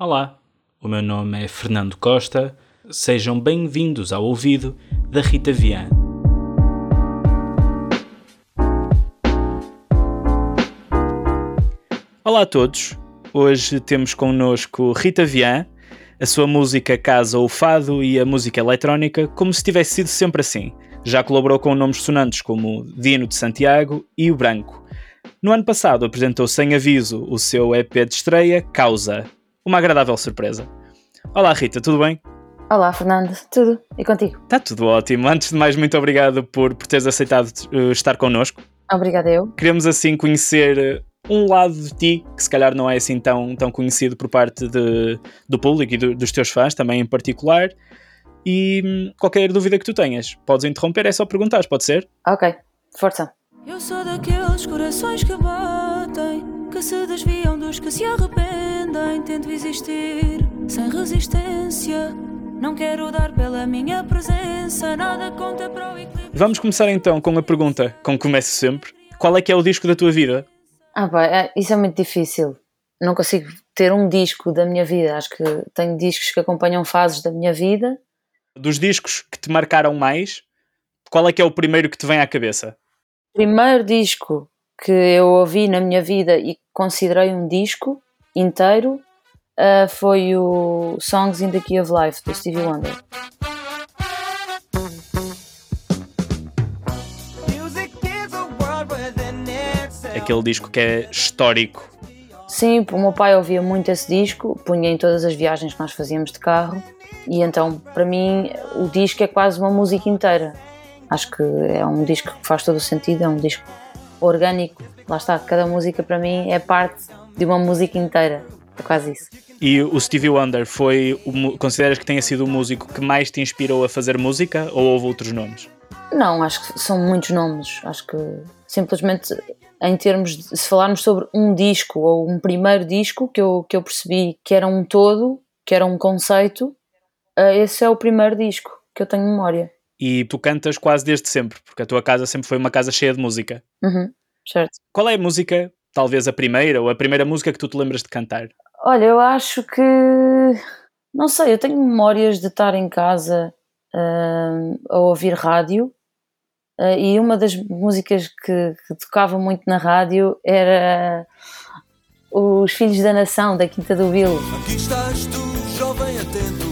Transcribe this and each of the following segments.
Olá, o meu nome é Fernando Costa. Sejam bem-vindos ao ouvido da Rita Vian. Olá a todos. Hoje temos connosco Rita Vian. A sua música casa o fado e a música eletrónica como se tivesse sido sempre assim. Já colaborou com nomes sonantes como Dino de Santiago e o Branco. No ano passado apresentou sem aviso o seu EP de estreia, Causa, uma agradável surpresa. Olá Rita, tudo bem? Olá Fernando, tudo? E contigo? Está tudo ótimo. Antes de mais, muito obrigado por, por teres aceitado uh, estar connosco. Obrigada eu. Queremos assim conhecer uh, um lado de ti que se calhar não é assim tão, tão conhecido por parte de, do público e do, dos teus fãs também em particular. E hum, qualquer dúvida que tu tenhas, podes interromper, é só perguntar, pode ser? Ok, força. Eu sou daqueles corações que batem, que se desviam dos que se arrependem. Tento existir sem resistência. Não quero dar pela minha presença, nada conta para o equilíbrio. Vamos começar então com a pergunta, como começo sempre. Qual é que é o disco da tua vida? Ah, pá, é- isso é muito difícil. Não consigo ter um disco da minha vida. Acho que tenho discos que acompanham fases da minha vida. Dos discos que te marcaram mais, qual é que é o primeiro que te vem à cabeça? Primeiro disco que eu ouvi na minha vida e que considerei um disco inteiro ah, foi o Songs in the Key of Life, do Stevie Wonder. Aquele disco que é histórico. Sim, o meu pai ouvia muito esse disco, punha em todas as viagens que nós fazíamos de carro, e então, para mim, o disco é quase uma música inteira. Acho que é um disco que faz todo o sentido, é um disco orgânico. Lá está, cada música para mim é parte de uma música inteira. É quase isso. E o Stevie Wonder foi, o consideras que tenha sido o músico que mais te inspirou a fazer música ou houve outros nomes? Não, acho que são muitos nomes. Acho que simplesmente em termos de se falarmos sobre um disco ou um primeiro disco que eu, que eu percebi que era um todo, que era um conceito, eh, esse é o primeiro disco que eu tenho memória. E tu cantas quase desde sempre, porque a tua casa sempre foi uma casa cheia de música. Uhum, certo. Qual é a música, talvez a primeira, ou a primeira música que tu te lembras de cantar? Olha, eu acho que. Não sei, eu tenho memórias de estar em casa hum, a ouvir rádio eh, e uma das músicas que, que tocava muito na rádio era Os Filhos da Nação, da Quinta do Bilo. Aqui estás tu, jovem atento,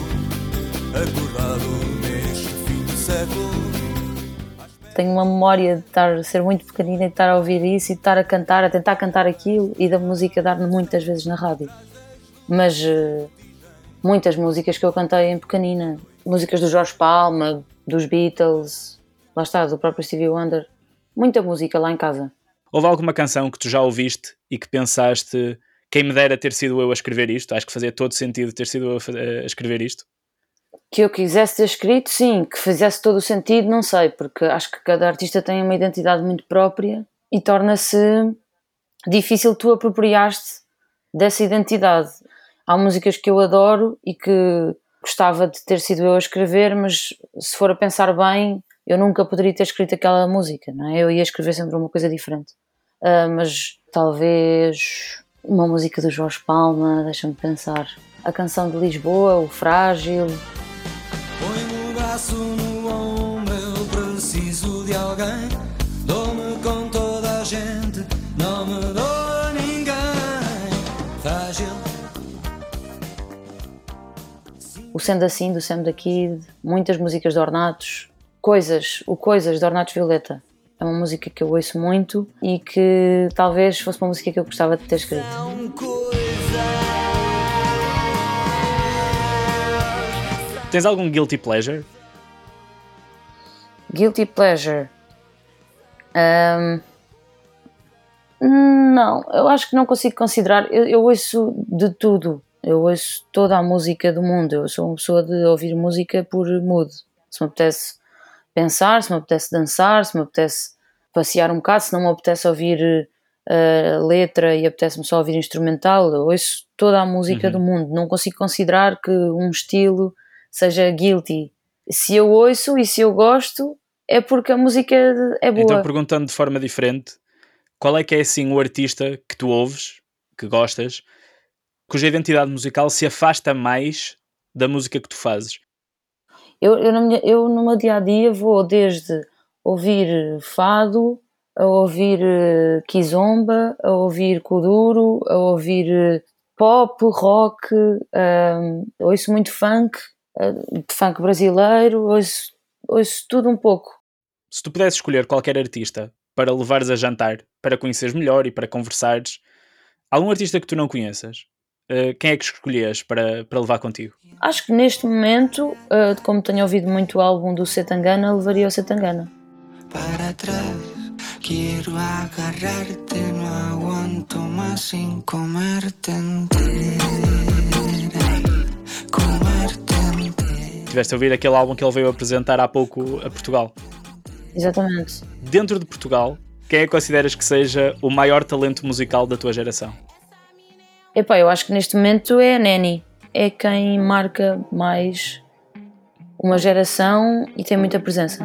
acordado século. Tenho uma memória de estar, ser muito pequenina e de estar a ouvir isso e de estar a cantar, a tentar cantar aquilo e da música dar-me muitas vezes na rádio. Mas eh, muitas músicas que eu cantei em pequenina, músicas do Jorge Palma, dos Beatles, lá está, do próprio Stevie Wonder, muita música lá em casa. Houve alguma canção que tu já ouviste e que pensaste quem me dera ter sido eu a escrever isto? Acho que fazia todo sentido ter sido eu a, a escrever isto. Que eu quisesse ter escrito, sim, que fizesse todo o sentido, não sei, porque acho que cada artista tem uma identidade muito própria e torna-se difícil tu apropriar-te dessa identidade. Há músicas que eu adoro e que gostava de ter sido eu a escrever, mas se for a pensar bem, eu nunca poderia ter escrito aquela música, não é? Eu ia escrever sempre uma coisa diferente. Ah, mas talvez uma música do Jorge Palma, deixa-me pensar. A canção de Lisboa, o Frágil, Põe-me o braço no ombro, eu preciso de alguém. Dou-me com toda a gente, não me dou a ninguém. Frágil. o Sendo Assim, do Sam da Kid, muitas músicas de Ornatos, Coisas, o Coisas de Ornatos Violeta. É uma música que eu ouço muito e que talvez fosse uma música que eu gostava de ter escrito. Tens algum guilty pleasure? Guilty Pleasure. Ahm, não, eu acho que não consigo considerar. Eu, eu ouço de tudo. Eu ouço toda a música do mundo. Eu sou uma pessoa de ouvir música por mood. Se me apetece pensar, se me apetece dançar, se me apetece passear um bocado, se não me apetece ouvir eh, letra e apetece-me só ouvir instrumental, eu ouço toda a música Uhum. do mundo. Não consigo considerar que um estilo seja guilty. Se eu ouço e se eu gosto, é porque a música é boa. Então, perguntando de forma diferente, qual é que é assim o artista que tu ouves, que gostas, cuja identidade musical se afasta mais da música que tu fazes? Eu, eu, minha, eu no meu dia a dia vou desde ouvir fado, a ouvir uh, kizomba, a ouvir kuduro, a ouvir uh, pop, rock, um, ouço muito funk, uh, funk brasileiro, ouço, ouço tudo um pouco. Se tu pudesses escolher qualquer artista para levares a jantar, para conheceres melhor e para conversares, algum artista que tu não conheças, uh, quem é que escolhias para, para levar contigo? Acho que neste momento, uh, como tenho ouvido muito o álbum do Setangana, levaria o Setangana. Para trás Quiero agarrarte, no aguanto más sin comerte entera. Tiveste a ouvir aquele álbum que ele veio apresentar há pouco a Portugal. Exatamente. Dentro de Portugal, quem é que consideras que seja o maior talento musical da tua geração? Epá, eu acho que neste momento é a Neni. É quem marca mais uma geração e tem muita presença.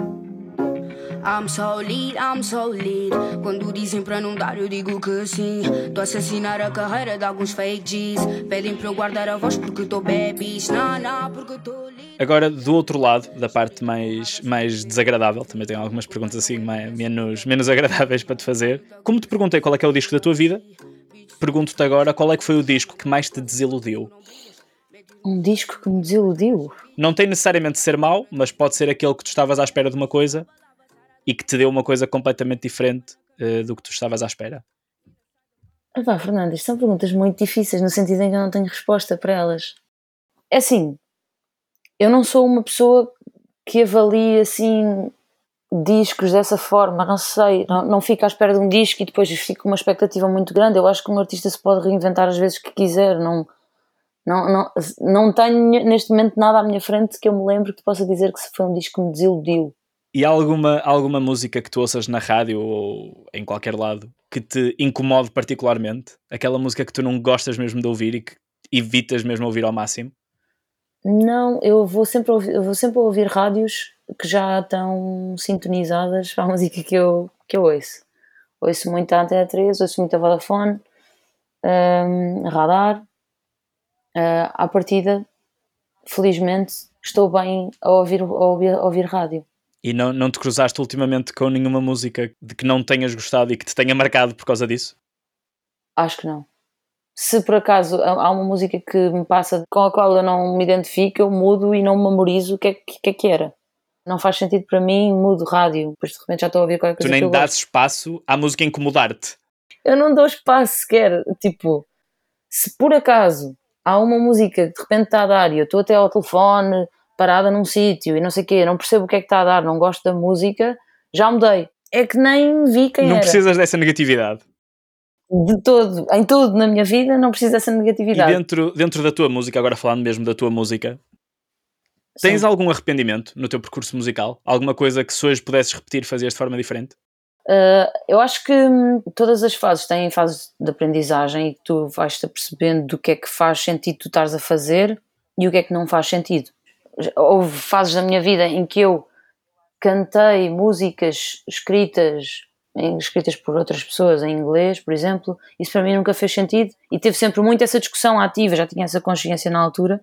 I'm so lead, I'm so lead. Quando dizem para não dar, eu digo que sim. Tô a assassinar a carreira de alguns fake G's. Pedem para eu guardar a voz porque tô babies. Não, não, porque tô lead. Agora, do outro lado, da parte mais, mais desagradável, também tenho algumas perguntas assim mais, menos, menos agradáveis para te fazer. Como te perguntei qual é que é o disco da tua vida, pergunto-te agora qual é que foi o disco que mais te desiludiu. Um disco que me desiludiu? Não tem necessariamente de ser mau, mas pode ser aquele que tu estavas à espera de uma coisa e que te deu uma coisa completamente diferente uh, do que tu estavas à espera? Ah, Fernando, isto são perguntas muito difíceis no sentido em que eu não tenho resposta para elas. É assim, eu não sou uma pessoa que avalie assim discos dessa forma, não sei, não, não fico à espera de um disco e depois fico com uma expectativa muito grande. Eu acho que um artista se pode reinventar às vezes que quiser, não, não, não, não tenho neste momento nada à minha frente que eu me lembre que possa dizer que foi um disco que me desiludiu. E há alguma, alguma música que tu ouças na rádio ou em qualquer lado que te incomode particularmente? Aquela música que tu não gostas mesmo de ouvir e que evitas mesmo ouvir ao máximo? Não, eu vou sempre ouvir, eu vou sempre ouvir rádios que já estão sintonizadas para a música que eu, que eu ouço. Ouço muito a Antena 3, ouço muito a Vodafone, um, Radar. Uh, à partida, felizmente, estou bem a ouvir, a ouvir, a ouvir rádio. E não, não te cruzaste ultimamente com nenhuma música de que não tenhas gostado e que te tenha marcado por causa disso? Acho que não. Se por acaso há uma música que me passa com a qual eu não me identifico, eu mudo e não memorizo o que é que, é que era. Não faz sentido para mim, mudo rádio, depois de repente já estou a ouvir qualquer coisa. Tu nem dás espaço à música incomodar-te. Eu não dou espaço sequer. Tipo, se por acaso há uma música que de repente está a dar e eu estou até ao telefone, parada num sítio e não sei o quê, não percebo o que é que está a dar, não gosto da música, já mudei. É que nem vi quem não era. Não precisas dessa negatividade. De todo, em tudo na minha vida, não preciso dessa negatividade. E dentro, dentro da tua música, agora falando mesmo da tua música, tens Sim. algum arrependimento no teu percurso musical? Alguma coisa que se hoje pudesses repetir fazias de forma diferente? Uh, eu acho que hum, todas as fases têm fases de aprendizagem e que tu vais-te apercebendo do que é que faz sentido tu estares a fazer e o que é que não faz sentido houve fases da minha vida em que eu cantei músicas escritas escritas por outras pessoas em inglês, por exemplo, isso para mim nunca fez sentido e teve sempre muito essa discussão ativa, já tinha essa consciência na altura.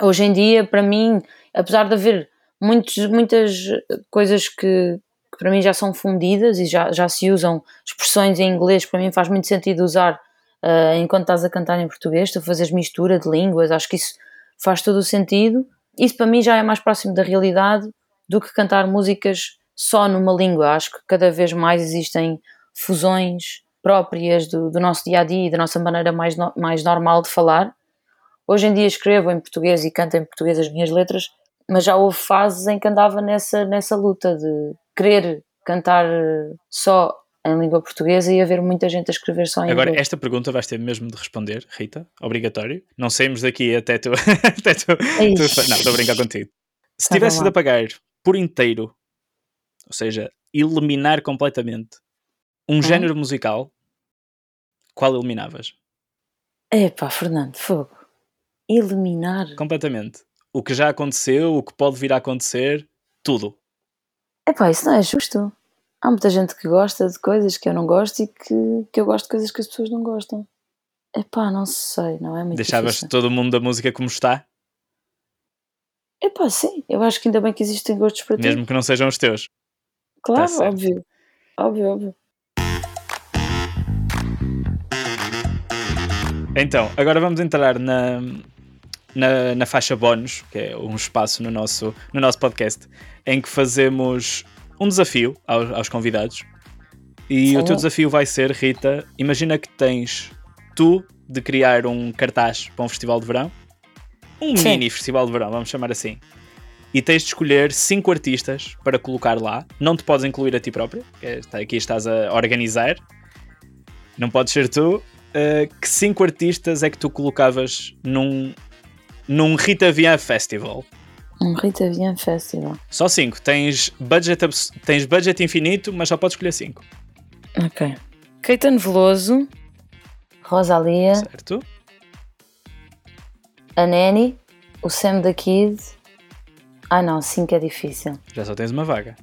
Hoje em dia, para mim, apesar de haver muitos, muitas coisas que, que, para mim já são fundidas e já, já se usam expressões em inglês, para mim faz muito sentido usar uh, enquanto estás a cantar em português, tu fazes mistura de línguas, acho que isso faz todo o sentido isso para mim já é mais próximo da realidade do que cantar músicas só numa língua. Acho que cada vez mais existem fusões próprias do, do nosso dia a dia e da nossa maneira mais, no, mais normal de falar. Hoje em dia escrevo em português e canto em português as minhas letras, mas já houve fases em que andava nessa, nessa luta de querer cantar só em língua portuguesa e haver muita gente a escrever só em Agora, inglês. esta pergunta vais ter mesmo de responder, Rita, obrigatório. Não saímos daqui até tu. até tu, tu não, estou a brincar contigo. Se tá tivesse de apagar por inteiro, ou seja, eliminar completamente um hum? género musical, qual eliminavas? Epá, Fernando, fogo. Eliminar? Completamente. O que já aconteceu, o que pode vir a acontecer, tudo. Epá, isso não é justo há muita gente que gosta de coisas que eu não gosto e que, que eu gosto de coisas que as pessoas não gostam. Epá, não sei, não é muito Deixavas difícil. todo o mundo da música como está, Epá, sim, eu acho que ainda bem que existem gostos para ti. mesmo que não sejam os teus. Claro, Tá óbvio. Óbvio, óbvio. Então, agora vamos entrar na, na, na faixa bónus, que é um espaço no nosso, no nosso podcast, em que fazemos um desafio aos, aos convidados. E o teu desafio vai ser, Rita, imagina que tens tu de criar um cartaz para um festival de verão. Um Sim. mini festival de verão, vamos chamar assim. E tens de escolher cinco artistas para colocar lá. Não te podes incluir a ti próprio, aqui estás a organizar. Não podes ser tu. Uh, que cinco artistas é que tu colocavas num, num Rita Vian Festival? Um Rita Vian Festival. Só cinco. Tens budget, tens budget infinito, mas só podes escolher cinco. Ok. Caetano Veloso, Rosalia, Certo? a Nanny, o Sam da Kid. Ah não, 5 é difícil. Já só tens uma vaga.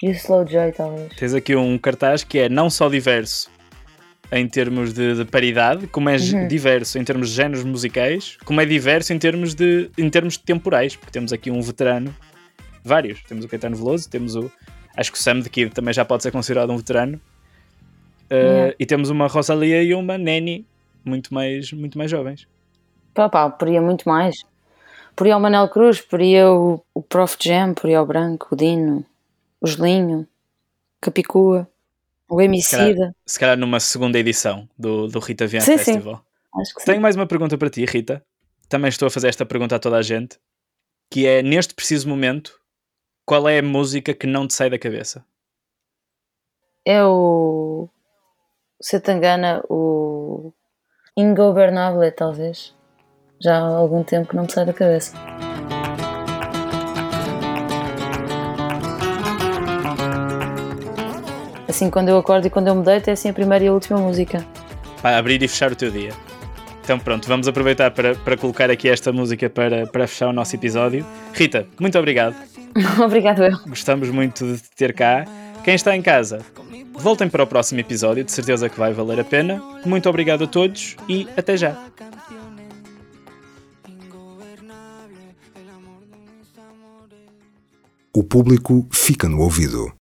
E o Slow J, talvez. Tens aqui um cartaz que é não só diverso em termos de, de paridade, como é Uhum. diverso em termos de géneros musicais, como é diverso em termos de, em termos de temporais, porque temos aqui um veterano, vários. Temos o Caetano Veloso, temos o. Acho que o Sam de Kid também já pode ser considerado um veterano. Uh, Yeah. E temos uma Rosalia e uma Neni, muito mais, muito mais jovens. Pá, pá, poria muito mais. Poria o Manel Cruz, poria o, o Prof Jam, poria o Branco, o Dino, o Gelinho, Capicua, o Emicida. Se calhar numa segunda edição do, do Rita Vian Sim, sim. Festival. Acho que sim. Tenho mais uma pergunta para ti, Rita. Também estou a fazer esta pergunta a toda a gente. Que é, neste preciso momento, qual é a música que não te sai da cabeça? É o Setangana, o Ingobernable, talvez. Já há algum tempo que não me sai da cabeça. Assim, quando eu acordo e quando eu me deito, é assim a primeira e a última música. Para abrir e fechar o teu dia. Então pronto, vamos aproveitar para, para colocar aqui esta música para, para fechar o nosso episódio. Rita, muito obrigado. Obrigado, eu. Gostamos muito de te ter cá. Quem está em casa, voltem para o próximo episódio, de certeza que vai valer a pena. Muito obrigado a todos e até já. O público fica no ouvido.